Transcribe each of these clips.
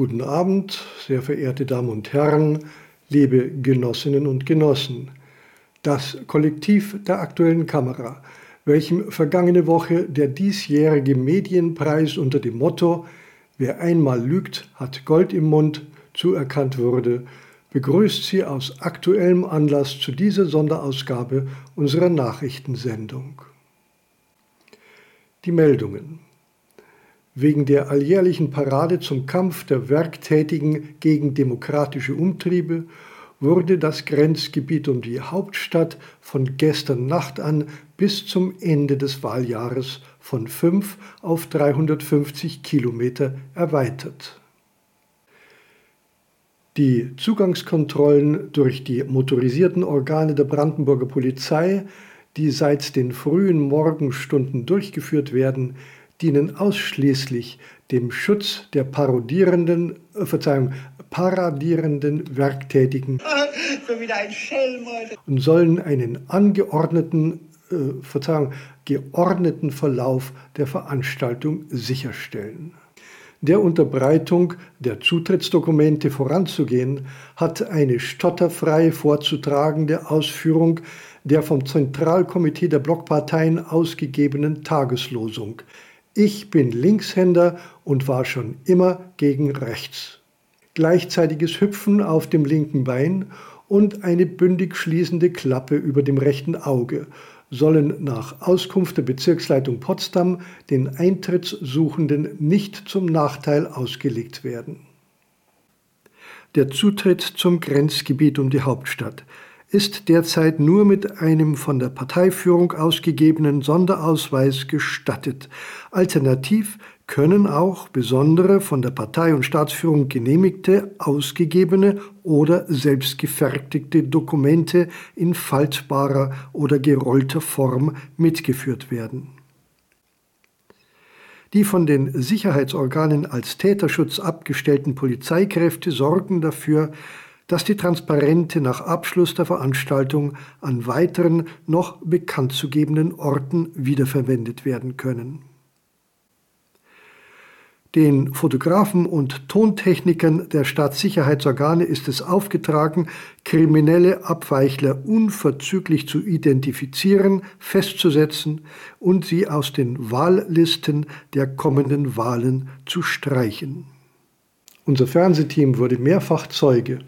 Guten Abend, sehr verehrte Damen und Herren, liebe Genossinnen und Genossen. Das Kollektiv der aktuellen Kamera, welchem vergangene Woche der diesjährige Medienpreis unter dem Motto Wer einmal lügt, hat Gold im Mund zuerkannt wurde, begrüßt Sie aus aktuellem Anlass zu dieser Sonderausgabe unserer Nachrichtensendung. Die Meldungen wegen der alljährlichen Parade zum Kampf der Werktätigen gegen demokratische Umtriebe wurde das Grenzgebiet um die Hauptstadt von gestern Nacht an bis zum Ende des Wahljahres von 5 auf 350 Kilometer erweitert. Die Zugangskontrollen durch die motorisierten Organe der Brandenburger Polizei, die seit den frühen Morgenstunden durchgeführt werden, dienen ausschließlich dem Schutz der parodierenden, äh, Verzeihung, paradierenden Werktätigen und sollen einen angeordneten, äh, Verzeihung, geordneten Verlauf der Veranstaltung sicherstellen. Der Unterbreitung der Zutrittsdokumente voranzugehen, hat eine stotterfrei vorzutragende Ausführung der vom Zentralkomitee der Blockparteien ausgegebenen Tageslosung ich bin Linkshänder und war schon immer gegen rechts. Gleichzeitiges Hüpfen auf dem linken Bein und eine bündig schließende Klappe über dem rechten Auge sollen nach Auskunft der Bezirksleitung Potsdam den Eintrittssuchenden nicht zum Nachteil ausgelegt werden. Der Zutritt zum Grenzgebiet um die Hauptstadt ist derzeit nur mit einem von der Parteiführung ausgegebenen Sonderausweis gestattet. Alternativ können auch besondere von der Partei und Staatsführung genehmigte, ausgegebene oder selbstgefertigte Dokumente in faltbarer oder gerollter Form mitgeführt werden. Die von den Sicherheitsorganen als Täterschutz abgestellten Polizeikräfte sorgen dafür, dass die Transparente nach Abschluss der Veranstaltung an weiteren noch bekannt zu gebenden Orten wiederverwendet werden können. Den Fotografen und Tontechnikern der Staatssicherheitsorgane ist es aufgetragen, kriminelle Abweichler unverzüglich zu identifizieren, festzusetzen und sie aus den Wahllisten der kommenden Wahlen zu streichen. Unser Fernsehteam wurde mehrfach Zeuge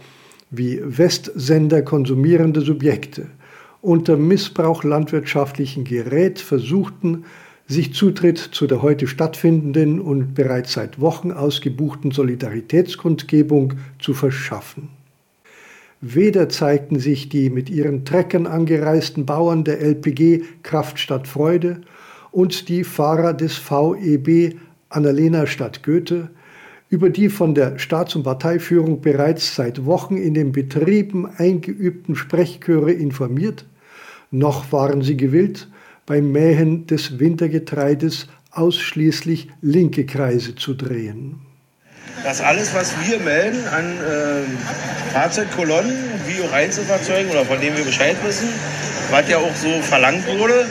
wie Westsender konsumierende Subjekte unter Missbrauch landwirtschaftlichen Gerät versuchten, sich Zutritt zu der heute stattfindenden und bereits seit Wochen ausgebuchten Solidaritätskundgebung zu verschaffen. Weder zeigten sich die mit ihren Treckern angereisten Bauern der LPG Kraftstadt Freude und die Fahrer des VEB Annalena Stadt Goethe, über die von der Staats- und Parteiführung bereits seit Wochen in den Betrieben eingeübten Sprechchöre informiert, noch waren sie gewillt, beim Mähen des Wintergetreides ausschließlich linke Kreise zu drehen. Das alles, was wir melden an äh, Fahrzeugkolonnen, wie auch Einzelfahrzeugen oder von denen wir Bescheid wissen, was ja auch so verlangt wurde,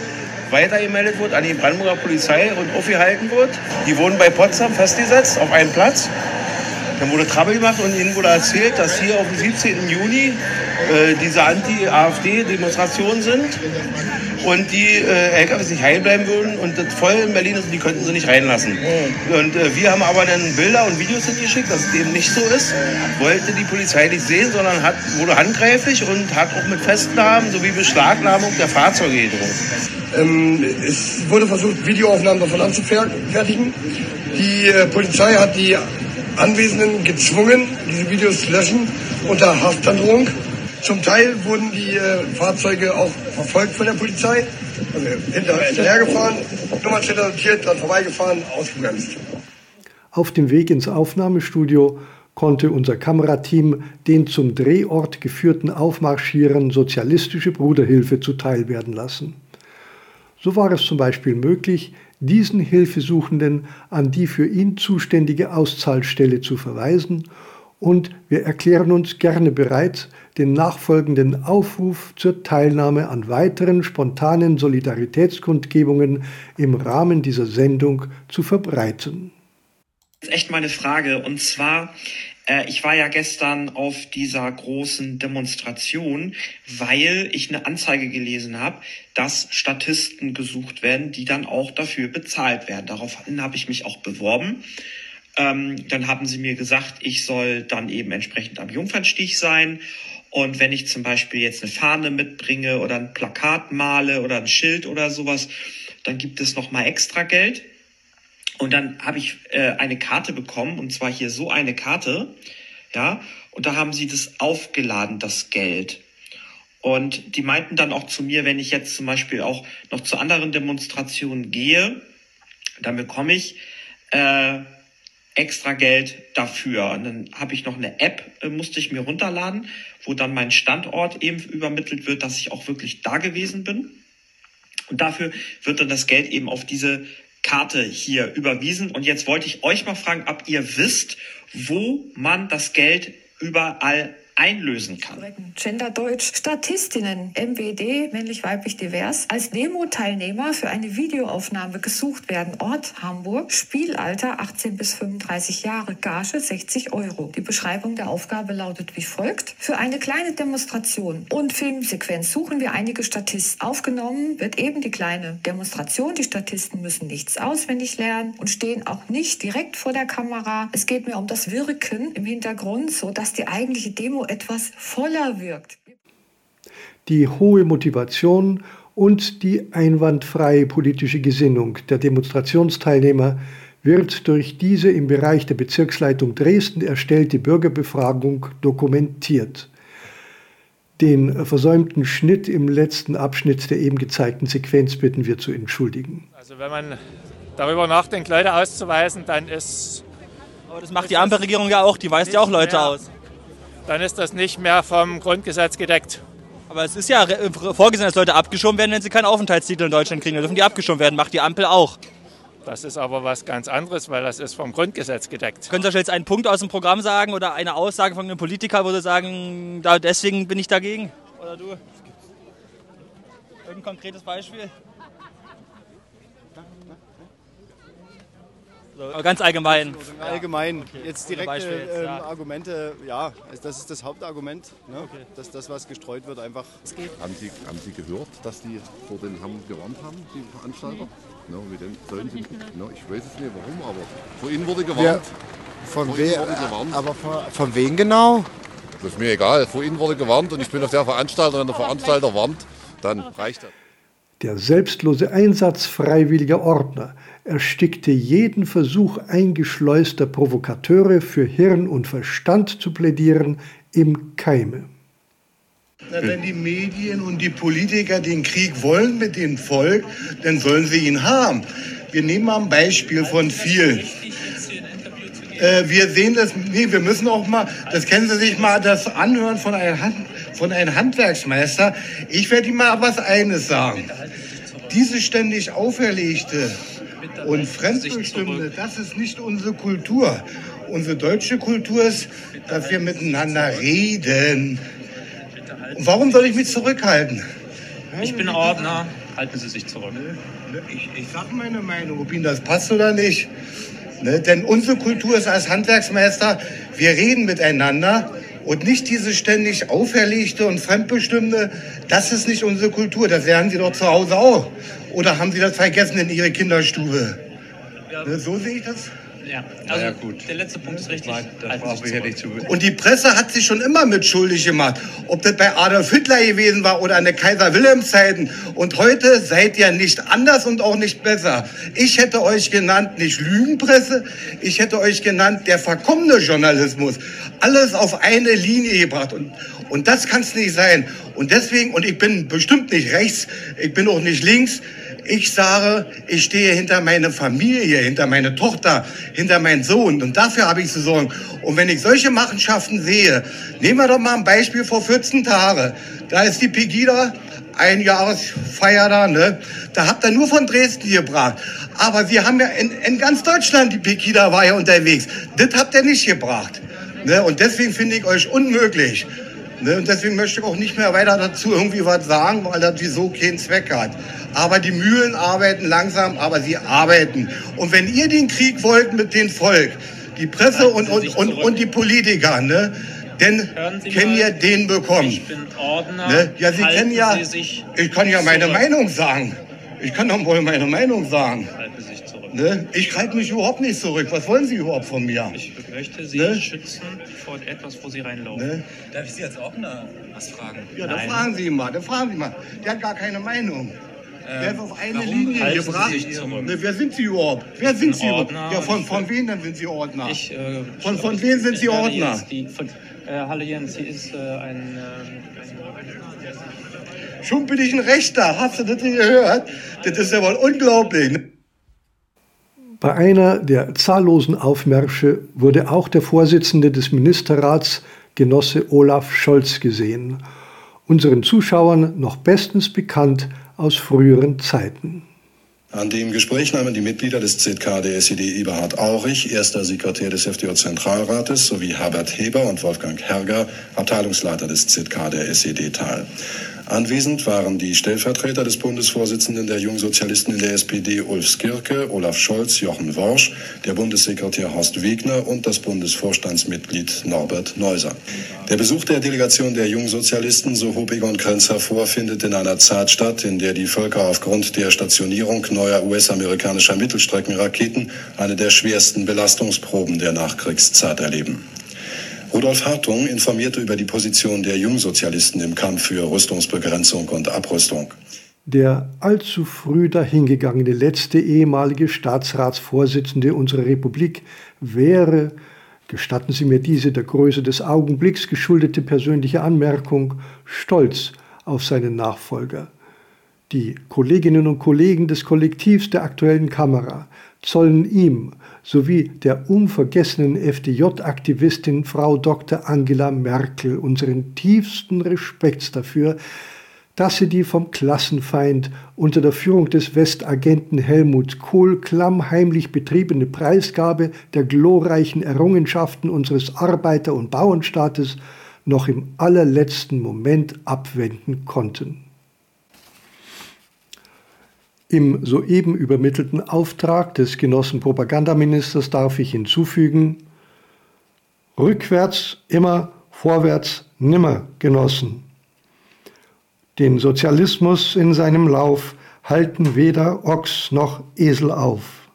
weitergemeldet wird an die Brandenburger Polizei und aufgehalten wird. Die wurden bei Potsdam festgesetzt auf einem Platz. Dann wurde Trabbel gemacht und ihnen wurde erzählt, dass hier auf dem 17. Juni äh, diese Anti-AfD-Demonstrationen sind und die äh, LKWs nicht heil bleiben würden und das voll in Berlin ist und die könnten sie nicht reinlassen. Mhm. Und äh, wir haben aber dann Bilder und Videos hingeschickt, dass es eben nicht so ist. Wollte die Polizei nicht sehen, sondern hat, wurde handgreiflich und hat auch mit Festnahmen sowie Beschlagnahmung der Fahrzeuge gedroht. Ähm, es wurde versucht, Videoaufnahmen davon anzufertigen. Die äh, Polizei hat die Anwesenden gezwungen, diese Videos zu löschen unter Haftandrohung. Zum Teil wurden die äh, Fahrzeuge auch verfolgt von der Polizei, also hinter, hinterhergefahren, Nummernschilder notiert, dann vorbeigefahren, ausgebremst. Auf dem Weg ins Aufnahmestudio konnte unser Kamerateam den zum Drehort geführten Aufmarschierern sozialistische Bruderhilfe zuteilwerden lassen. So war es zum Beispiel möglich, diesen Hilfesuchenden an die für ihn zuständige Auszahlstelle zu verweisen und wir erklären uns gerne bereit, den nachfolgenden Aufruf zur Teilnahme an weiteren spontanen Solidaritätskundgebungen im Rahmen dieser Sendung zu verbreiten. Das ist echt meine Frage und zwar äh, ich war ja gestern auf dieser großen Demonstration, weil ich eine Anzeige gelesen habe, dass Statisten gesucht werden, die dann auch dafür bezahlt werden. Daraufhin habe ich mich auch beworben. Ähm, dann haben sie mir gesagt, ich soll dann eben entsprechend am Jungfernstich sein. Und wenn ich zum Beispiel jetzt eine Fahne mitbringe oder ein Plakat male oder ein Schild oder sowas, dann gibt es nochmal extra Geld. Und dann habe ich äh, eine Karte bekommen, und zwar hier so eine Karte, ja, und da haben sie das aufgeladen, das Geld. Und die meinten dann auch zu mir, wenn ich jetzt zum Beispiel auch noch zu anderen Demonstrationen gehe, dann bekomme ich äh, extra Geld dafür. Und dann habe ich noch eine App, äh, musste ich mir runterladen, wo dann mein Standort eben übermittelt wird, dass ich auch wirklich da gewesen bin. Und dafür wird dann das Geld eben auf diese Karte hier überwiesen. Und jetzt wollte ich euch mal fragen, ob ihr wisst, wo man das Geld überall einlösen kann. Genderdeutsch Statistinnen MWD, männlich-weiblich divers, als Demo-Teilnehmer für eine Videoaufnahme gesucht werden. Ort Hamburg, Spielalter 18 bis 35 Jahre, Gage 60 Euro. Die Beschreibung der Aufgabe lautet wie folgt. Für eine kleine Demonstration und Filmsequenz suchen wir einige Statisten. Aufgenommen wird eben die kleine Demonstration. Die Statisten müssen nichts auswendig lernen und stehen auch nicht direkt vor der Kamera. Es geht mir um das Wirken im Hintergrund, so dass die eigentliche Demo etwas voller wirkt. Die hohe Motivation und die einwandfreie politische Gesinnung der Demonstrationsteilnehmer wird durch diese im Bereich der Bezirksleitung Dresden erstellte Bürgerbefragung dokumentiert. Den versäumten Schnitt im letzten Abschnitt der eben gezeigten Sequenz bitten wir zu entschuldigen. Also wenn man darüber nachdenkt, Leute auszuweisen, dann ist... Aber das macht die Ampelregierung ja auch, die weist ja auch Leute aus dann ist das nicht mehr vom Grundgesetz gedeckt. Aber es ist ja vorgesehen, dass Leute abgeschoben werden, wenn sie keinen Aufenthaltstitel in Deutschland kriegen. Dann dürfen die abgeschoben werden. Macht die Ampel auch. Das ist aber was ganz anderes, weil das ist vom Grundgesetz gedeckt. Können Sie euch jetzt einen Punkt aus dem Programm sagen oder eine Aussage von einem Politiker, wo Sie sagen, da, deswegen bin ich dagegen? Oder du? Irgendein konkretes Beispiel? So, ganz allgemein. Allgemein. Okay. Jetzt direkte jetzt, ähm, ja. Argumente, ja, das ist das Hauptargument, ne? okay. dass das, was gestreut wird, einfach. Haben Sie, haben Sie gehört, dass die vor den Hamm gewarnt haben, die Veranstalter? Nee. No, mit dem sollen Sie, no, ich weiß es nicht warum, aber vor Ihnen wurde gewarnt. Ja, von wem? Aber von, von wem genau? Das ist mir egal. Vor Ihnen wurde gewarnt und ich bin auf der Veranstalter, wenn der Veranstalter warnt, dann reicht das. Der selbstlose Einsatz freiwilliger Ordner erstickte jeden Versuch eingeschleuster Provokateure für Hirn und Verstand zu plädieren im Keime. Na, wenn die Medien und die Politiker den Krieg wollen mit dem Volk, dann sollen sie ihn haben. Wir nehmen mal ein Beispiel von vielen. Äh, wir sehen das, nee, wir müssen auch mal, das kennen Sie sich mal, das anhören von einem, Hand, von einem Handwerksmeister. Ich werde Ihnen mal was eines sagen. Diese ständig auferlegte und Fremdbestimmte, das ist nicht unsere Kultur. Unsere deutsche Kultur ist, dass wir miteinander reden. Und warum soll ich mich zurückhalten? Ich bin Ordner, halten Sie sich zurück. Ich, ich sage meine Meinung, ob Ihnen das passt oder nicht. Ne? Denn unsere Kultur ist als Handwerksmeister, wir reden miteinander und nicht diese ständig auferlegte und fremdbestimmte, das ist nicht unsere Kultur. Das lernen Sie doch zu Hause auch. Oder haben Sie das vergessen in Ihrer Kinderstube? Ja. Ne, so sehe ich das. Ja, also ja, gut. der letzte Punkt ist richtig. Nein. Und die Presse hat sich schon immer mit schuldig gemacht. Ob das bei Adolf Hitler gewesen war oder in der Kaiser Wilhelms Zeiten. Und heute seid ihr nicht anders und auch nicht besser. Ich hätte euch genannt, nicht Lügenpresse, ich hätte euch genannt, der verkommene Journalismus. Alles auf eine Linie gebracht. Und, und das kann es nicht sein. Und deswegen, und ich bin bestimmt nicht rechts, ich bin auch nicht links, Ich sage, ich stehe hinter meine Familie, hinter meine Tochter, hinter meinen Sohn. Und dafür habe ich zu sorgen. Und wenn ich solche Machenschaften sehe, nehmen wir doch mal ein Beispiel vor 14 Tagen. Da ist die Pegida, ein Jahresfeier da, ne? Da habt ihr nur von Dresden gebracht. Aber wir haben ja in, in ganz Deutschland, die Pegida war ja unterwegs. Das habt ihr nicht gebracht. Ne? Und deswegen finde ich euch unmöglich. Ne? Und deswegen möchte ich auch nicht mehr weiter dazu irgendwie was sagen, weil das wieso keinen Zweck hat. Aber die Mühlen arbeiten langsam, aber sie arbeiten. Und wenn ihr den Krieg wollt mit dem Volk, die Presse und, und, und, und die Politiker, ne? Denn können ja den bekommen. Ich bin Ordner. Ne? Ja, Sie kennen ja. Sie ich kann ja meine. Meinung sagen. Ich kann doch wohl meine Meinung sagen. Halten Sie sich zurück. Ne? Ich halte mich überhaupt nicht zurück. Was wollen Sie überhaupt von mir? Ich möchte Sie ne? schützen vor etwas, wo Sie reinlaufen. Ne? Darf ich Sie als Ordner was fragen? Ja, dann fragen Sie ihn mal. Dann fragen Sie mal. Der hat gar keine Meinung. Der ist ähm, auf eine Linie gebracht. Ne, wer sind Sie überhaupt? Wer sind Sie überhaupt? Ja, von, von wem dann sind Sie Ordner? Ich, äh, von, von wem sind Sie Ordner? Die, von, äh, hallo Jens, hier ist äh, ein. Äh, Schon bin ich ein Rechter. Hast du das nicht gehört? Das ist ja wohl unglaublich. Bei einer der zahllosen Aufmärsche wurde auch der Vorsitzende des Ministerrats, Genosse Olaf Scholz, gesehen, unseren Zuschauern noch bestens bekannt aus früheren Zeiten. An dem Gespräch nahmen die Mitglieder des ZK der SED Eberhard Aurich, erster Sekretär des FDJ-Zentralrates, sowie Herbert Heber und Wolfgang Herger, Abteilungsleiter des ZK der SED teil. Anwesend waren die Stellvertreter des Bundesvorsitzenden der Jungsozialisten in der SPD Ulf Skirke, Olaf Scholz, Jochen Worsch, der Bundessekretär Horst Wegner und das Bundesvorstandsmitglied Norbert Neuser. Der Besuch der Delegation der Jungsozialisten, so hob Egon Krenz hervor, findet in einer Zeit statt, in der die Völker aufgrund der Stationierung neuer US-amerikanischer Mittelstreckenraketen eine der schwersten Belastungsproben der Nachkriegszeit erleben. Rudolf Hartung informierte über die Position der Jungsozialisten im Kampf für Rüstungsbegrenzung und Abrüstung. Der allzu früh dahingegangene letzte ehemalige Staatsratsvorsitzende unserer Republik wäre, gestatten Sie mir diese der Größe des Augenblicks geschuldete persönliche Anmerkung, stolz auf seinen Nachfolger. Die Kolleginnen und Kollegen des Kollektivs der aktuellen Kamera zollen ihm sowie der unvergessenen FDJ-Aktivistin Frau Dr. Angela Merkel unseren tiefsten Respekt dafür, dass sie die vom Klassenfeind unter der Führung des Westagenten Helmut Kohl klammheimlich betriebene Preisgabe der glorreichen Errungenschaften unseres Arbeiter- und Bauernstaates noch im allerletzten Moment abwenden konnten. Im soeben übermittelten Auftrag des Genossen Propagandaministers darf ich hinzufügen, rückwärts immer, vorwärts nimmer, Genossen. Den Sozialismus in seinem Lauf halten weder Ochs noch Esel auf.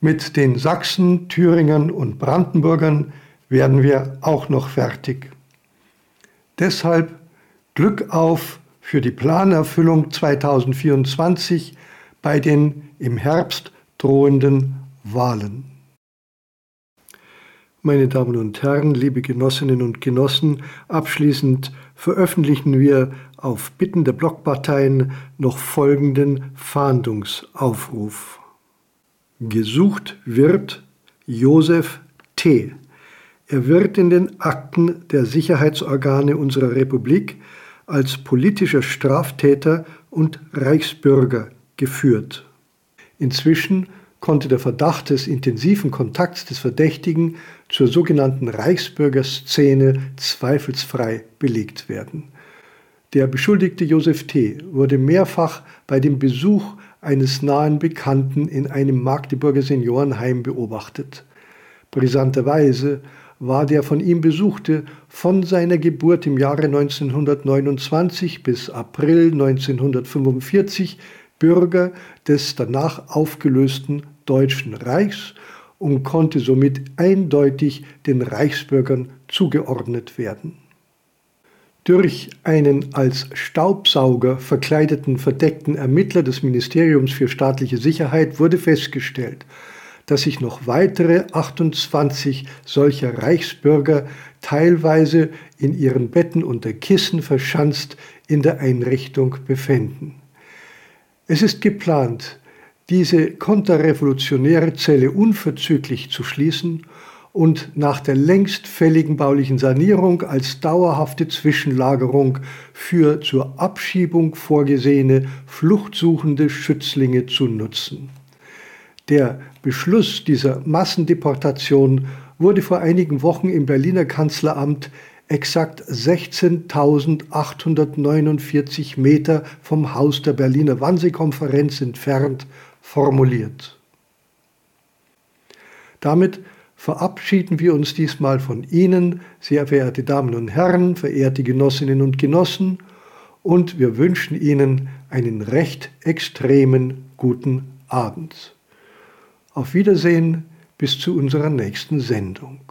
Mit den Sachsen, Thüringern und Brandenburgern werden wir auch noch fertig. Deshalb Glück auf für die Planerfüllung 2024 bei den im Herbst drohenden Wahlen. Meine Damen und Herren, liebe Genossinnen und Genossen, abschließend veröffentlichen wir auf Bitten der Blockparteien noch folgenden Fahndungsaufruf. Gesucht wird Josef T. Er wird in den Akten der Sicherheitsorgane unserer Republik als politischer Straftäter und Reichsbürger geführt. Inzwischen konnte der Verdacht des intensiven Kontakts des Verdächtigen zur sogenannten Reichsbürgerszene zweifelsfrei belegt werden. Der Beschuldigte Josef T. wurde mehrfach bei dem Besuch eines nahen Bekannten in einem Magdeburger Seniorenheim beobachtet. Brisanterweise war der von ihm besuchte von seiner Geburt im Jahre 1929 bis April 1945 Bürger des danach aufgelösten Deutschen Reichs und konnte somit eindeutig den Reichsbürgern zugeordnet werden. Durch einen als Staubsauger verkleideten verdeckten Ermittler des Ministeriums für staatliche Sicherheit wurde festgestellt, dass sich noch weitere 28 solcher Reichsbürger teilweise in ihren Betten unter Kissen verschanzt in der Einrichtung befänden. Es ist geplant, diese konterrevolutionäre Zelle unverzüglich zu schließen und nach der längst fälligen baulichen Sanierung als dauerhafte Zwischenlagerung für zur Abschiebung vorgesehene fluchtsuchende Schützlinge zu nutzen. Der Beschluss dieser Massendeportation wurde vor einigen Wochen im Berliner Kanzleramt exakt 16.849 Meter vom Haus der Berliner Wannsee-Konferenz entfernt formuliert. Damit verabschieden wir uns diesmal von Ihnen, sehr verehrte Damen und Herren, verehrte Genossinnen und Genossen, und wir wünschen Ihnen einen recht extremen guten Abend. Auf Wiedersehen bis zu unserer nächsten Sendung.